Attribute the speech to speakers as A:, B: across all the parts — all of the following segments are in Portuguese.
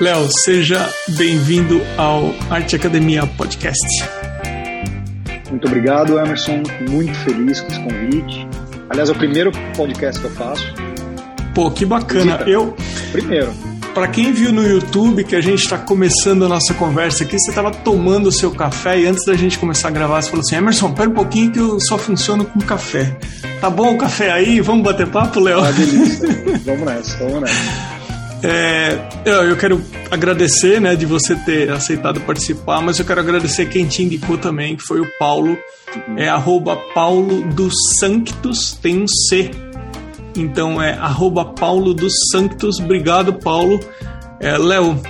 A: Léo, seja bem-vindo ao Arte Academia Podcast.
B: Muito obrigado, Emerson. Muito feliz com esse convite. Aliás, é o primeiro podcast que eu faço.
A: Pô, que bacana.
B: Visita.
A: Eu.
B: Primeiro.
A: Para quem viu no YouTube que a gente está começando a nossa conversa aqui, você estava tomando o seu café e antes da gente começar a gravar, você falou assim: Emerson, pera um pouquinho que eu só funciono com café. Tá bom o café aí? Vamos bater papo, Léo?
B: Ah, delícia. vamos nessa, vamos nessa.
A: É, eu quero agradecer né, de você ter aceitado participar, mas eu quero agradecer quem te indicou também, que foi o Paulo. É arroba Paulo dos Sanctus, tem um C então é arroba Paulo dos Santos. Obrigado, Paulo. É, Léo,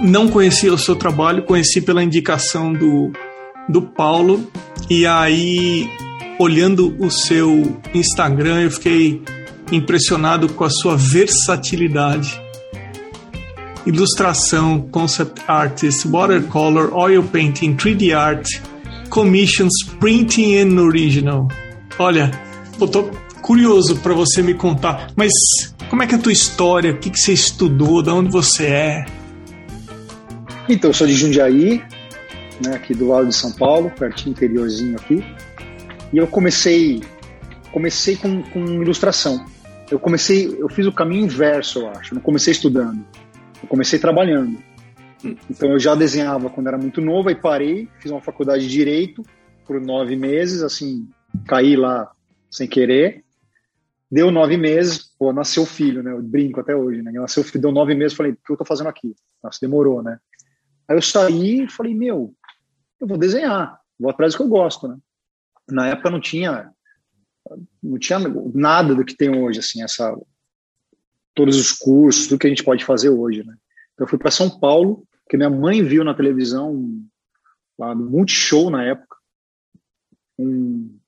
A: não conhecia o seu trabalho, conheci pela indicação do, do Paulo. E aí, olhando o seu Instagram, eu fiquei impressionado com a sua versatilidade. Ilustração, concept artist, watercolor, oil painting, 3D art, commissions, printing and original. Olha, eu tô curioso para você me contar. Mas como é que é a tua história? O que, que você estudou? De onde você é?
B: Então, eu sou de Jundiaí, né, aqui do lado de São Paulo, pertinho interiorzinho aqui. E eu comecei comecei com, com ilustração. Eu comecei, eu fiz o caminho inverso, eu acho. Eu não comecei estudando. Comecei trabalhando. Então eu já desenhava quando era muito novo, aí parei, fiz uma faculdade de direito por nove meses, assim, caí lá sem querer. Deu nove meses, pô, nasceu o filho, né? Eu brinco até hoje, né? Nasceu filho, deu nove meses, falei, o que eu tô fazendo aqui? Nossa, demorou, né? Aí eu saí e falei, meu, eu vou desenhar, vou atrás do que eu gosto, né? Na época não tinha, não tinha nada do que tem hoje, assim, essa, todos os cursos, tudo que a gente pode fazer hoje, né? Então eu fui para São Paulo, que minha mãe viu na televisão, lá no Multishow na época, um,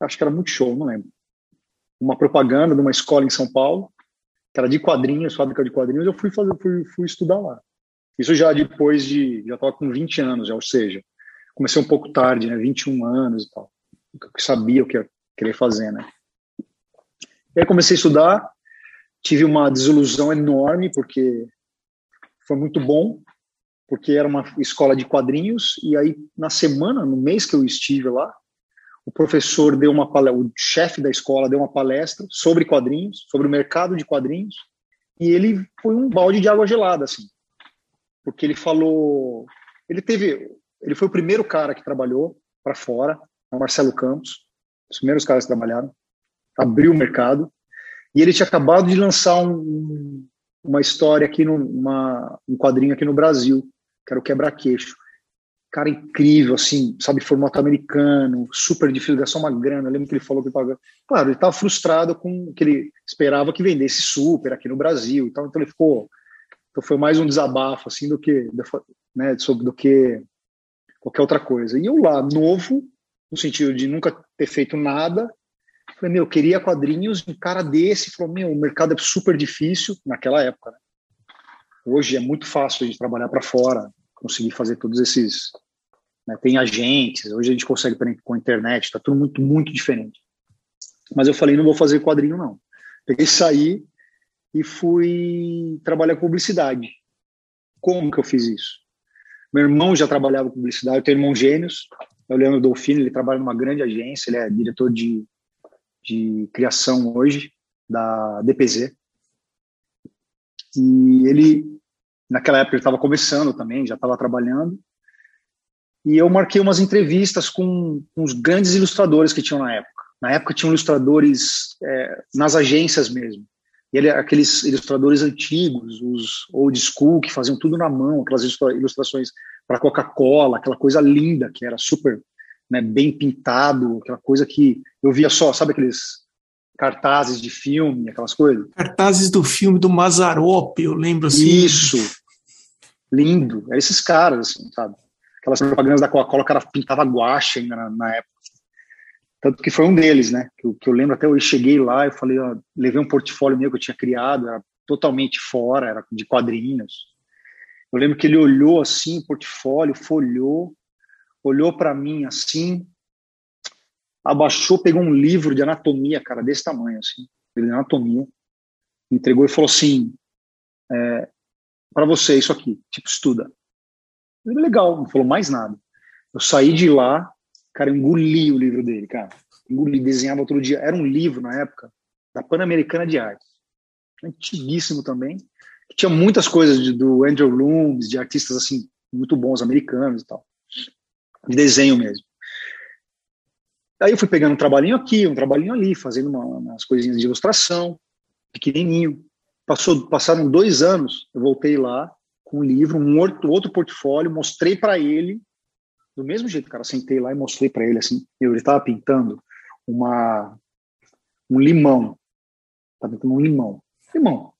B: acho que era Multishow, não lembro uma propaganda de uma escola em São Paulo, que era de quadrinhos, fábrica de quadrinhos, eu fui fazer, fui, fui estudar lá. Isso já depois de, já estava com 20 anos, já, ou seja, comecei um pouco tarde, né, 21 anos e tal. Eu sabia o que ia querer fazer, né. E aí comecei a estudar, tive uma desilusão enorme, porque foi muito bom, porque era uma escola de quadrinhos, e aí na semana, no mês que eu estive lá, o professor deu uma o chefe da escola deu uma palestra sobre quadrinhos, sobre o mercado de quadrinhos, e ele foi um balde de água gelada, assim, porque ele falou, ele teve, ele foi o primeiro cara que trabalhou para fora, o Marcelo Campos, os primeiros caras que trabalharam, abriu o mercado, e ele tinha acabado de lançar um, uma história aqui, no, um quadrinho aqui no Brasil, que era o Quebra-Queixo cara incrível, assim, sabe, formato americano, super difícil, gastar uma grana. Eu lembro que ele falou que pagou. Claro, ele estava frustrado com que ele esperava que vendesse super aqui no Brasil então então ele ficou. Então foi mais um desabafo, assim, do que, né, sobre do que qualquer outra coisa. E eu lá, novo, no sentido de nunca ter feito nada, falei, meu, eu queria quadrinhos, um cara desse, falou, meu, o mercado é super difícil, naquela época, né? Hoje é muito fácil a gente trabalhar para fora, conseguir fazer todos esses. Né, tem agentes, hoje a gente consegue com a internet, está tudo muito, muito diferente. Mas eu falei, não vou fazer quadrinho, não. Peguei, saí e fui trabalhar com publicidade. Como que eu fiz isso? Meu irmão já trabalhava com publicidade, eu tenho irmão gêmeos, é o Leandro Dolfino, ele trabalha numa grande agência, ele é diretor de, de criação hoje, da DPZ. E ele Naquela época ele estava começando também, já estava trabalhando. E eu marquei umas entrevistas com, com, os grandes ilustradores que tinham na época. Na época tinham ilustradores é, nas agências mesmo. E ele, aqueles ilustradores antigos, os old school, que faziam tudo na mão, aquelas ilustrações para Coca-Cola, aquela coisa linda, que era super né, bem pintado, aquela coisa que eu via só, sabe aqueles cartazes de filme, aquelas coisas?
A: Cartazes do filme do Mazarop, eu lembro assim.
B: Isso. Lindo. É esses caras, assim, sabe? Aquelas propagandas da Coca-Cola, o cara pintava guache ainda na, na, época. Tanto que foi um deles, né? Que, que eu lembro até hoje, cheguei lá, eu falei, ó, levei um portfólio meu que eu tinha criado, era totalmente fora, era de quadrinhos. Eu lembro que ele olhou assim, o portfólio, folhou, olhou para mim assim, abaixou, pegou um livro de anatomia, cara, desse tamanho, assim, de anatomia, entregou e falou assim: é, para você isso aqui, tipo, estuda. Legal, não falou mais nada. Eu saí de lá, cara, engoli o livro dele, cara. Engoli, desenhava todo dia. Era um livro, na época, da Pan-Americana de Arte. Antiguíssimo também. Tinha muitas coisas de, do Andrew Loomis, de artistas, assim, muito bons, americanos e tal. De desenho mesmo. Aí eu fui pegando um trabalhinho aqui, um trabalhinho ali, fazendo uma, umas coisinhas de ilustração, pequenininho. Passou, passaram dois anos, eu voltei lá com um livro, um outro, outro portfólio, mostrei para ele, do mesmo jeito, cara, sentei lá e mostrei para ele assim, eu, ele estava pintando uma um limão, estava pintando um limão, limão,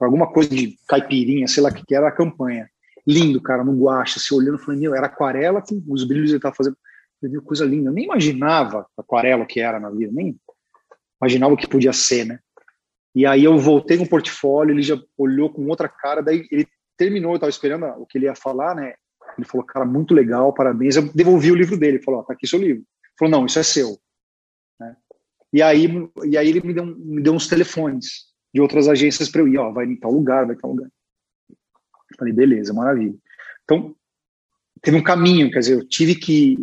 B: alguma coisa de caipirinha, sei lá o que, que era a campanha. Lindo, cara, no guache, se assim, olhando, falei, meu, era aquarela com os brilhos ele estava fazendo. Eu coisa linda. Eu nem imaginava aquarela que era na vida, nem imaginava o que podia ser, né? E aí eu voltei com o portfólio, ele já olhou com outra cara, daí ele terminou, eu estava esperando o que ele ia falar, né? Ele falou, cara, muito legal, parabéns. Eu devolvi o livro dele, ele falou, oh, tá aqui seu livro. Ele falou, não, isso é seu. Né? E aí, e aí ele me deu, me deu uns telefones de outras agências para eu ir, ó, vai em tal lugar, vai em tal lugar. Falei, beleza, maravilha. Então, teve um caminho, quer dizer, eu tive que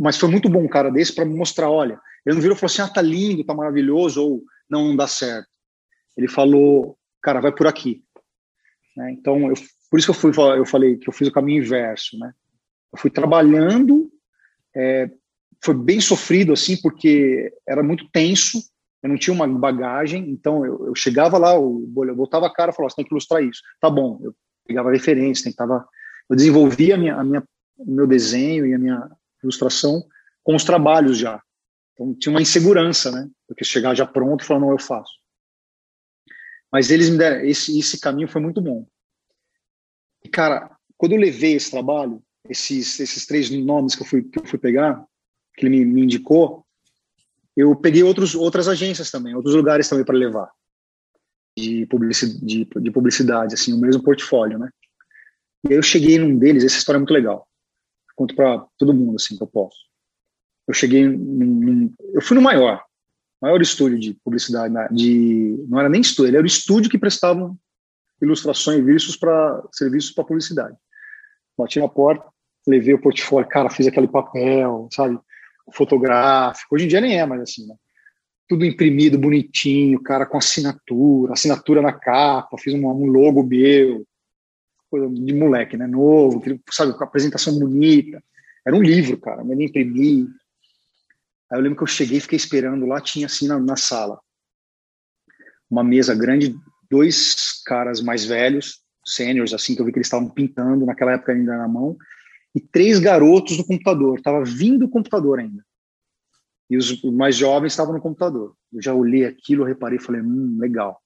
B: mas foi muito bom um cara desse para me mostrar, olha, ele não virou e falou assim, ah, tá lindo, tá maravilhoso, ou não, não dá certo. Ele falou, cara, vai por aqui. Né? Então, eu, por isso que eu, fui, eu falei que eu fiz o caminho inverso, né? Eu fui trabalhando, é, foi bem sofrido, assim, porque era muito tenso, eu não tinha uma bagagem, então eu, eu chegava lá, eu, eu botava a cara e falava, você tem que ilustrar isso. Tá bom, eu pegava referência, tentava, eu desenvolvia a minha, a minha, o meu desenho e a minha ilustração com os trabalhos já. Então tinha uma insegurança, né? Porque chegar já pronto e falar, não, eu faço. Mas eles me deram, esse, esse caminho foi muito bom. E, cara, quando eu levei esse trabalho, esses, esses três nomes que eu fui, que eu fui pegar, que ele me, me indicou, eu peguei outros, outras agências também, outros lugares também para levar de publicidade, de, de publicidade, assim, o mesmo portfólio, né? E aí eu cheguei num deles, essa história é muito legal conto para todo mundo assim que eu posso. Eu cheguei, num, eu fui no maior, maior estúdio de publicidade, de não era nem estúdio, ele era o estúdio que prestava ilustrações e serviços para serviços para publicidade. Bati na porta, levei o portfólio, cara, fiz aquele papel, sabe, fotográfico. Hoje em dia nem é mais assim, né? Tudo imprimido, bonitinho, cara, com assinatura, assinatura na capa, fiz um, um logo meu, coisa de moleque, né? Novo, sabe, com apresentação bonita. Era um livro, cara, mas nem imprimi. Aí eu lembro que eu cheguei e fiquei esperando lá, tinha assim na, na sala uma mesa grande, dois caras mais velhos, sêniores, assim, que eu vi que eles estavam pintando naquela época ainda na mão, e três garotos no computador. Tava vindo o computador ainda. E os mais jovens estavam no computador. Eu já olhei aquilo, reparei e falei, hum, legal.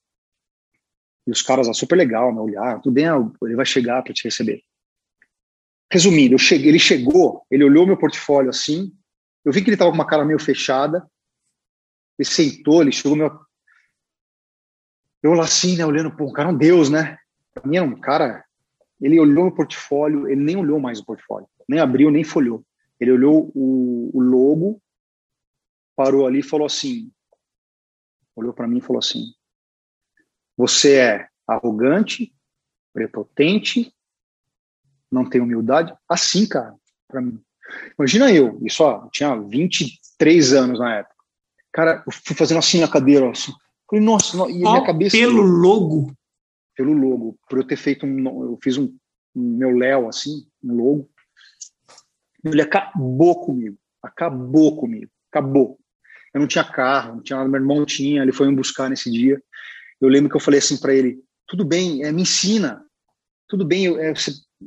B: E os caras, ah, super legal, né? Olhar, tudo bem, ah, ele vai chegar para te receber. Resumindo, cheguei, ele chegou, ele olhou meu portfólio assim, eu vi que ele estava com uma cara meio fechada, ele sentou, ele chegou meu. Eu lá assim, né, olhando, pô, o cara é um deus, né? Pra mim era um cara. Ele olhou meu portfólio, ele nem olhou mais o portfólio, nem abriu, nem folhou. Ele olhou o, o logo, parou ali e falou assim: olhou para mim e falou assim: você é arrogante, prepotente, não tem humildade. Assim, cara, para mim. Imagina eu, isso ó, eu tinha 23 anos na época. Cara, eu fui fazendo assim na cadeira, assim. Falei, nossa, e minha cabeça.
A: Pelo logo?
B: Pelo logo. Por eu ter feito um. Eu fiz um, um meu Léo, assim, um logo. Ele acabou comigo. Acabou comigo. Acabou. Eu não tinha carro, não tinha nada. Meu irmão tinha, ele foi me buscar nesse dia. Eu lembro que eu falei assim para ele: tudo bem, é, me ensina, tudo bem, eu, é,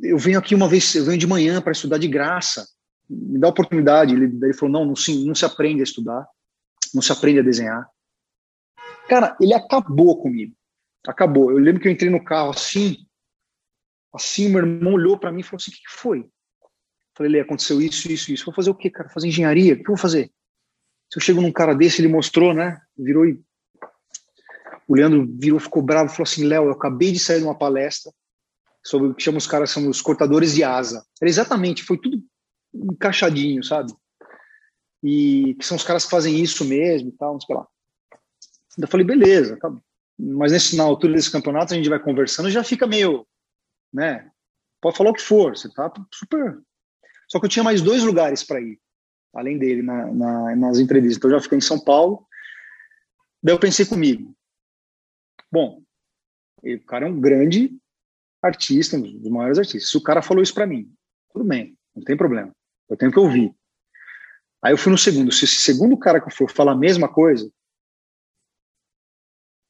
B: eu venho aqui uma vez, eu venho de manhã para estudar de graça, me dá oportunidade. Ele, ele falou: não, não se, não se aprende a estudar, não se aprende a desenhar. Cara, ele acabou comigo, acabou. Eu lembro que eu entrei no carro assim, assim, meu irmão olhou para mim e falou assim: o que, que foi? Eu falei: ele aconteceu isso, isso, isso. Vou fazer o quê, cara? Fazer engenharia? O que eu vou fazer? Se eu chego num cara desse, ele mostrou, né? Virou e o Leandro virou, ficou bravo, falou assim: Léo, eu acabei de sair de uma palestra sobre o que chama os caras são os cortadores de asa. Era exatamente, foi tudo encaixadinho, sabe? E que são os caras que fazem isso mesmo e tal, não sei lá. Eu falei, beleza, tá. Mas nesse, na altura desse campeonato a gente vai conversando, já fica meio né? Pode falar o que for, você tá super. Só que eu tinha mais dois lugares para ir, além dele, na, na, nas entrevistas. Então eu já fiquei em São Paulo. Daí eu pensei comigo, bom, o cara é um grande artista, um dos maiores artistas. Se o cara falou isso para mim, tudo bem, não tem problema. Eu tenho que ouvir. Aí eu fui no segundo. Se esse segundo cara que for falar a mesma coisa,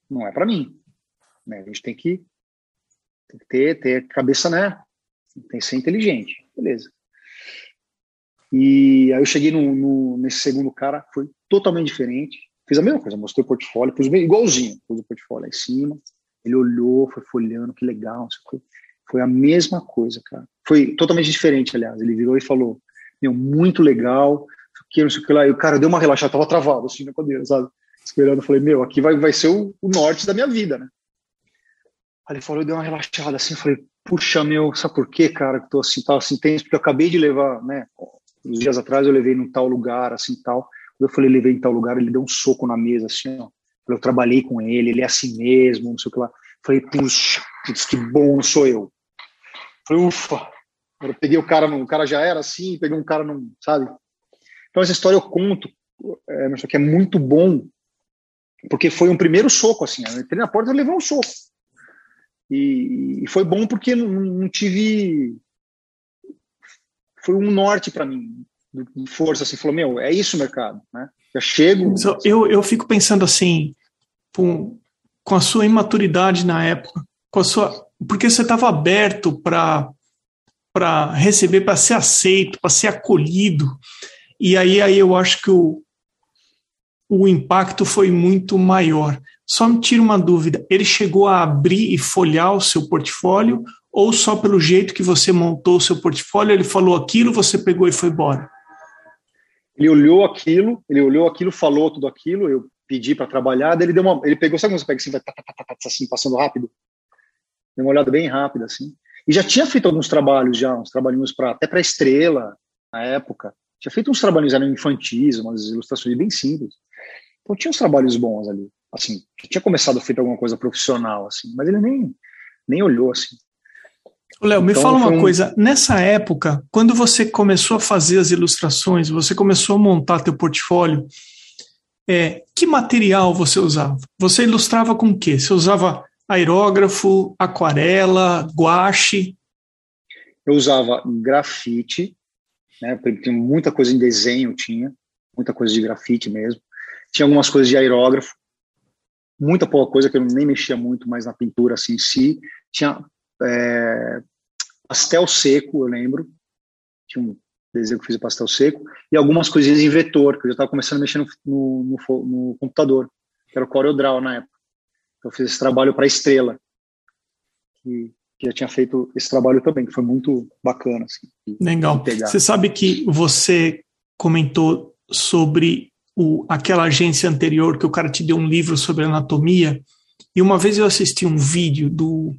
B: não é para mim. Né? A gente tem que, tem que ter, ter cabeça, né? Tem que ser inteligente. Beleza. E aí eu cheguei no, no, nesse segundo cara, foi totalmente diferente. Fiz a mesma coisa, mostrei o portfólio, pus igualzinho, pus o portfólio lá em cima. Ele olhou, foi folhando, que legal. Foi a mesma coisa, cara. Foi totalmente diferente, aliás. Ele virou e falou: Meu, muito legal, que não sei o que lá. E o cara deu uma relaxada, tava travado assim na cadeira, sabe? Esperando, falei: Meu, aqui vai, vai ser o, o norte da minha vida, né? Aí ele falou, deu uma relaxada assim, falei, puxa, meu, sabe por quê, cara, que tô assim, tava assim tenso, porque eu acabei de levar, né, uns dias atrás eu levei num tal lugar, assim, tal, eu falei, levei em tal lugar, ele deu um soco na mesa, assim, ó, eu trabalhei com ele, ele é assim mesmo, não sei o que lá, falei, puxa, que bom, sou eu. Falei, ufa, eu peguei o cara, o cara já era assim, peguei um cara, não, sabe? Então essa história eu conto, é, só que é muito bom, porque foi um primeiro soco, assim, eu entrei na porta e levei um soco. E, e foi bom porque não, não, tive. Foi um norte para mim, de força, assim, falou: meu, é isso o mercado, né? Já chego.
A: Eu, eu fico pensando assim, com, com a sua imaturidade na época, com a sua. Porque você estava aberto para para receber, para ser aceito, para ser acolhido. E aí, aí eu acho que o, o impacto foi muito maior. Só me tira uma dúvida: ele chegou a abrir e folhear o seu portfólio ou só pelo jeito que você montou o seu portfólio, ele falou aquilo, você pegou e foi embora?
B: Ele olhou aquilo, ele olhou aquilo, falou tudo aquilo, eu pedi para trabalhar, ele deu uma, ele pegou, sabe quando você pega assim, vai tá, tá, tá, assim, passando rápido? Deu uma olhada bem rápida assim. E já tinha feito alguns trabalhos já, uns trabalhinhos para até para Estrela na época. Tinha feito uns trabalhos eram infantis, umas ilustrações bem simples. Então tinha uns trabalhos bons ali assim, tinha começado a feito alguma coisa profissional, assim, mas ele nem, nem olhou, assim.
A: Léo, me então, fala uma um... coisa, nessa época, quando você começou a fazer as ilustrações, você começou a montar teu portfólio, é, que material você usava? Você ilustrava com o quê? Você usava aerógrafo, aquarela, guache?
B: Eu usava grafite, né, tinha muita coisa em desenho, tinha, muita coisa de grafite mesmo. Tinha algumas coisas de aerógrafo, muita pouca coisa que eu nem mexia muito mais na pintura assim em si. Tinha é, pastel seco, eu lembro. Tinha um desenho que eu fiz de pastel seco. E algumas coisinhas em vetor, que eu já estava começando a mexer no, no, no, no, computador, que era o CorelDRAW na época. Então, eu fiz esse trabalho para Estrela, que, que já tinha feito esse trabalho também, que foi muito bacana. Assim,
A: Legal. Você sabe que você comentou sobre o, aquela agência anterior que o cara te deu um livro sobre anatomia. E uma vez eu assisti um vídeo do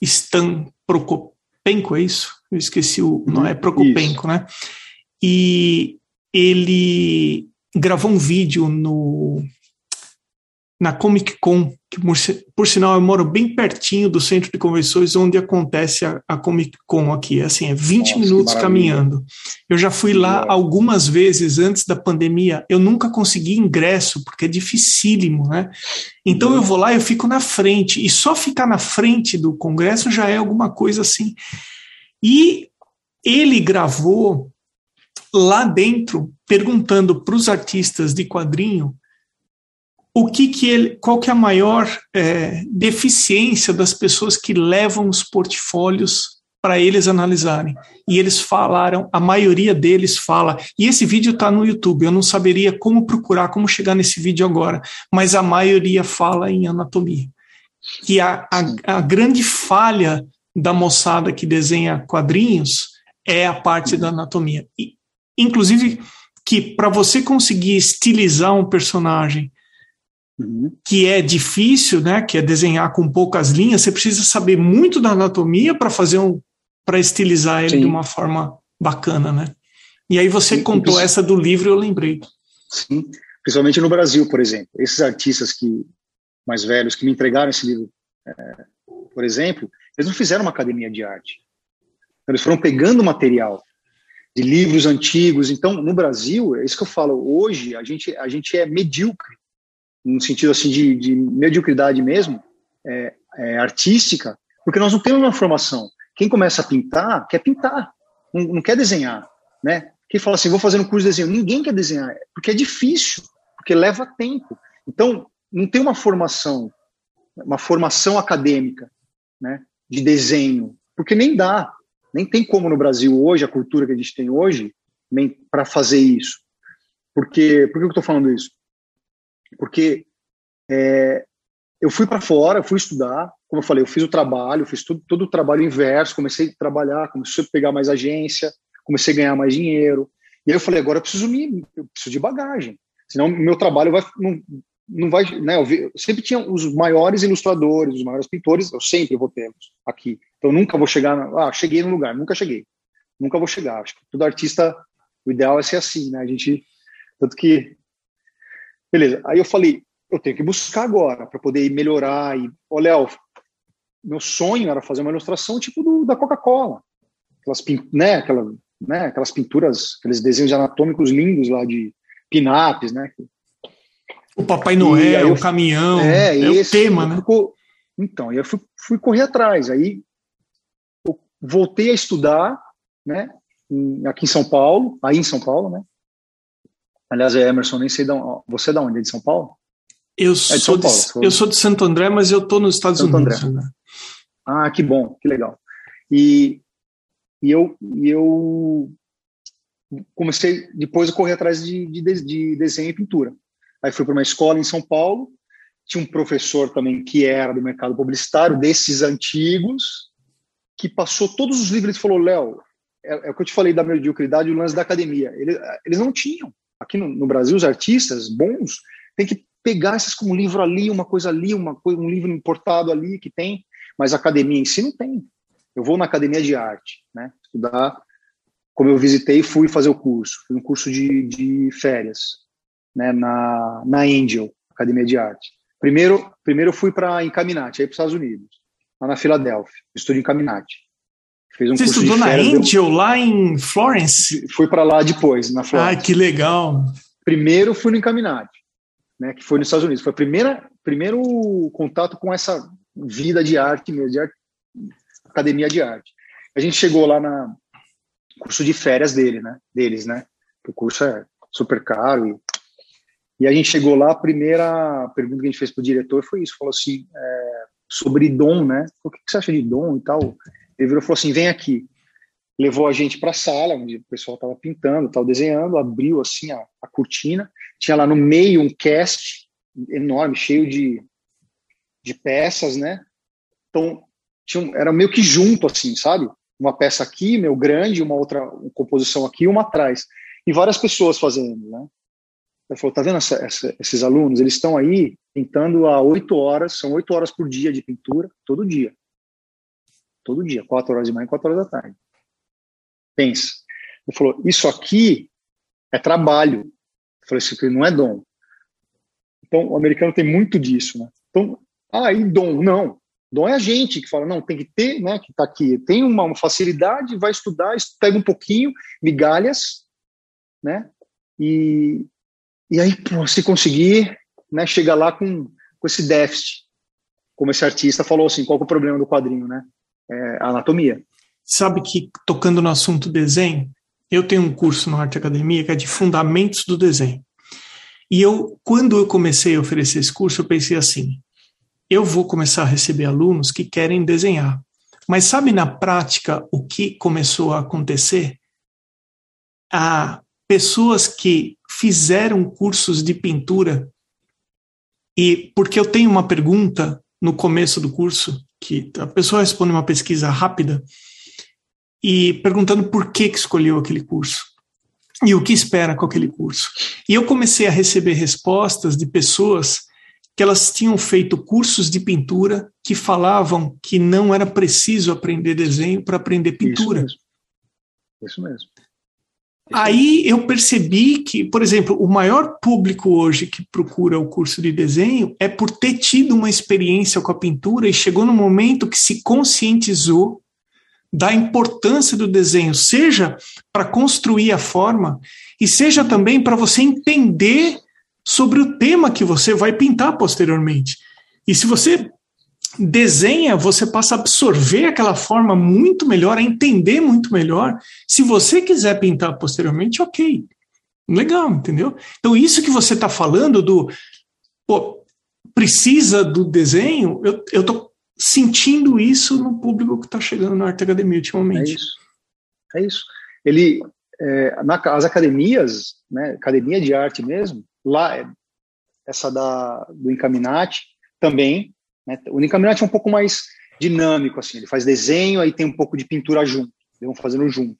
A: Stan Prokopenko, é isso? Eu esqueci o. Não é Prokopenko, isso. né? E ele gravou um vídeo no na Comic Con, que por, por, sinal eu moro bem pertinho do centro de convenções onde acontece a, a Comic Con aqui, assim, é 20 Nossa, minutos caminhando. Eu já fui lá algumas vezes antes da pandemia, eu nunca consegui ingresso, porque é dificílimo, né? Então eu vou lá, eu fico na frente, e só ficar na frente do congresso já é alguma coisa assim. E ele gravou lá dentro, perguntando para os artistas de quadrinho o que que ele, qual que é a maior é, deficiência das pessoas que levam os portfólios para eles analisarem. E eles falaram, a maioria deles fala, e esse vídeo está no YouTube, eu não saberia como procurar, como chegar nesse vídeo agora, mas a maioria fala em anatomia. Que a, a, a grande falha da moçada que desenha quadrinhos é a parte da anatomia. E, inclusive, que para você conseguir estilizar um personagem Uhum. que é difícil, né? Que é desenhar com poucas linhas. Você precisa saber muito da anatomia para fazer um, para estilizar ele Sim. de uma forma bacana, né? E aí você Sim, contou essa do livro, eu lembrei.
B: Sim, principalmente no Brasil, por exemplo. Esses artistas que mais velhos que me entregaram esse livro, é, por exemplo, Eles não fizeram uma academia de arte. Eles foram pegando material de livros antigos. Então, no Brasil, é isso que eu falo, hoje a gente, a gente é medíocre, no sentido assim de, de mediocridade mesmo, é, é, artística, porque nós não temos uma formação. Quem começa a pintar, quer pintar, não, não quer desenhar, né? Quem fala assim, vou fazer um curso de desenho, ninguém quer desenhar, porque é difícil, porque leva tempo. Então, não tem uma formação, uma formação acadêmica, né, de desenho, porque nem dá, nem tem como no Brasil hoje, a cultura que a gente tem hoje, para fazer isso. Porque, por que eu estou falando isso? Porque é, eu fui para fora, fui estudar, como eu falei, eu fiz o trabalho, fiz tudo, todo o trabalho inverso, comecei a trabalhar, comecei a pegar mais agência, comecei a ganhar mais dinheiro. E aí eu falei, agora eu preciso me, eu preciso de bagagem, senão meu trabalho vai não, não vai, né? Eu, vi, eu sempre tinha os maiores ilustradores, os maiores pintores, eu sempre vou ter aqui. Então nunca vou chegar, na, ah, cheguei no lugar, nunca cheguei, nunca vou chegar. Acho que todo artista, o ideal é ser assim, né? A gente, tanto que, beleza. Aí eu falei, eu tenho que buscar agora para poder melhorar e, ô Léo, meu sonho era fazer uma ilustração tipo do, da Coca-Cola, aquelas, né, aquela, né, aquelas pinturas, aqueles desenhos anatômicos lindos lá de pinaps, né?
A: O Papai Noel, eu, o caminhão, é, é esse, o tema, né?
B: Ficou, então, eu fui, fui correr atrás, aí eu voltei a estudar, né, aqui em São Paulo, aí em São Paulo, né? Aliás, é Emerson, nem sei de onde, você é de onde? É de São Paulo?
A: Eu, é sou, de, eu sou de Santo André, mas eu estou nos Estados Santo Unidos. André. Né?
B: Ah, que bom, que legal. E, e, eu, eu comecei depois a correr atrás de, de, de desenho e pintura. Aí fui para uma escola em São Paulo, tinha um professor também que era do mercado publicitário, desses antigos, que passou todos os livros e falou, Léo, é, é, o que eu te falei da mediocridade e o lance da academia. Eles, eles não tinham. Aqui no, no Brasil, os artistas bons têm que pegar esses como um livro ali, uma coisa ali, uma coisa, um livro importado ali que tem, mas a academia em si não tem. Eu vou na academia de arte, né? Estudar, como eu visitei, fui fazer o curso, fui um curso de, de férias, né? Na na Angel, academia de arte. Primeiro, primeiro eu fui para Encaminate, aí para os Estados Unidos, lá na Filadélfia, estudo Encaminate.
A: Fez um Você estudou na Angel, deu... lá em Florence?
B: Fui para lá depois, na Florence.
A: Ah, que legal.
B: Primeiro fui no Encaminate né, que foi nos Estados Unidos. Foi o primeiro contato com essa vida de arte mesmo, de arte, academia de arte. A gente chegou lá na curso de férias dele, né, deles, né? O curso é super caro e, e a gente chegou lá, a primeira pergunta que a gente fez para o diretor foi isso, falou assim, é, sobre dom, né? O que você acha de dom e tal? Ele virou e falou assim, vem aqui. Levou a gente para a sala, onde o pessoal estava pintando, estava desenhando, abriu assim a, a cortina, tinha lá no meio um cast enorme, cheio de, de peças, né? Então, tinha, era meio que junto, assim, sabe? Uma peça aqui, meu grande, uma outra uma composição aqui, uma atrás. E várias pessoas fazendo, né? Ele falou, tá vendo essa, essa, esses alunos? Eles estão aí pintando há oito horas, são oito horas por dia de pintura, todo dia. Todo dia, quatro horas de manhã e quatro horas da tarde. Pensa. Ele falou, isso aqui é trabalho. Eu falei, isso aqui não é dom. Então, o americano tem muito disso, né? Então, ah, e dom? Não. Dom é a gente que fala, não, tem que ter, né, que está aqui, tem uma, uma, facilidade, vai estudar, pega um pouquinho, migalhas, né, e, e aí, pô, se conseguir, né, chegar lá com, com esse déficit, como esse artista falou assim, qual é o problema do quadrinho, né, é anatomia.
A: Sabe que, tocando no assunto desenho, eu tenho um curso na Arte Academia que é de Fundamentos do Desenho. E eu, quando eu comecei a oferecer esse curso, eu pensei assim: eu vou começar a receber alunos que querem desenhar. Mas sabe na prática o que começou a acontecer? Há pessoas que fizeram cursos de pintura e porque eu tenho uma pergunta no começo do curso que a pessoa responde uma pesquisa rápida e perguntando por que, que escolheu aquele curso e o que espera com aquele curso. E eu comecei a receber respostas de pessoas que elas tinham feito cursos de pintura que falavam que não era preciso aprender desenho para aprender pintura.
B: Isso mesmo. Isso mesmo.
A: Aí eu percebi que, por exemplo, o maior público hoje que procura o curso de desenho é por ter tido uma experiência com a pintura e chegou no momento que se conscientizou da importância do desenho, seja para construir a forma e seja também para você entender sobre o tema que você vai pintar posteriormente. E se você desenha, você passa a absorver aquela forma muito melhor, a entender muito melhor. Se você quiser pintar posteriormente, ok. Legal, entendeu? Então, isso que você está falando do pô, precisa do desenho, eu, eu sentindo isso no público que está chegando na Arte Academia ultimamente.
B: É isso. É isso. Ele, é, na, as academias, né, academia de arte mesmo, lá, essa da, do Encaminati, também né? O Nicaminati é um pouco mais dinâmico, assim, ele faz desenho, aí tem um pouco de pintura junto, eles vão fazendo junto.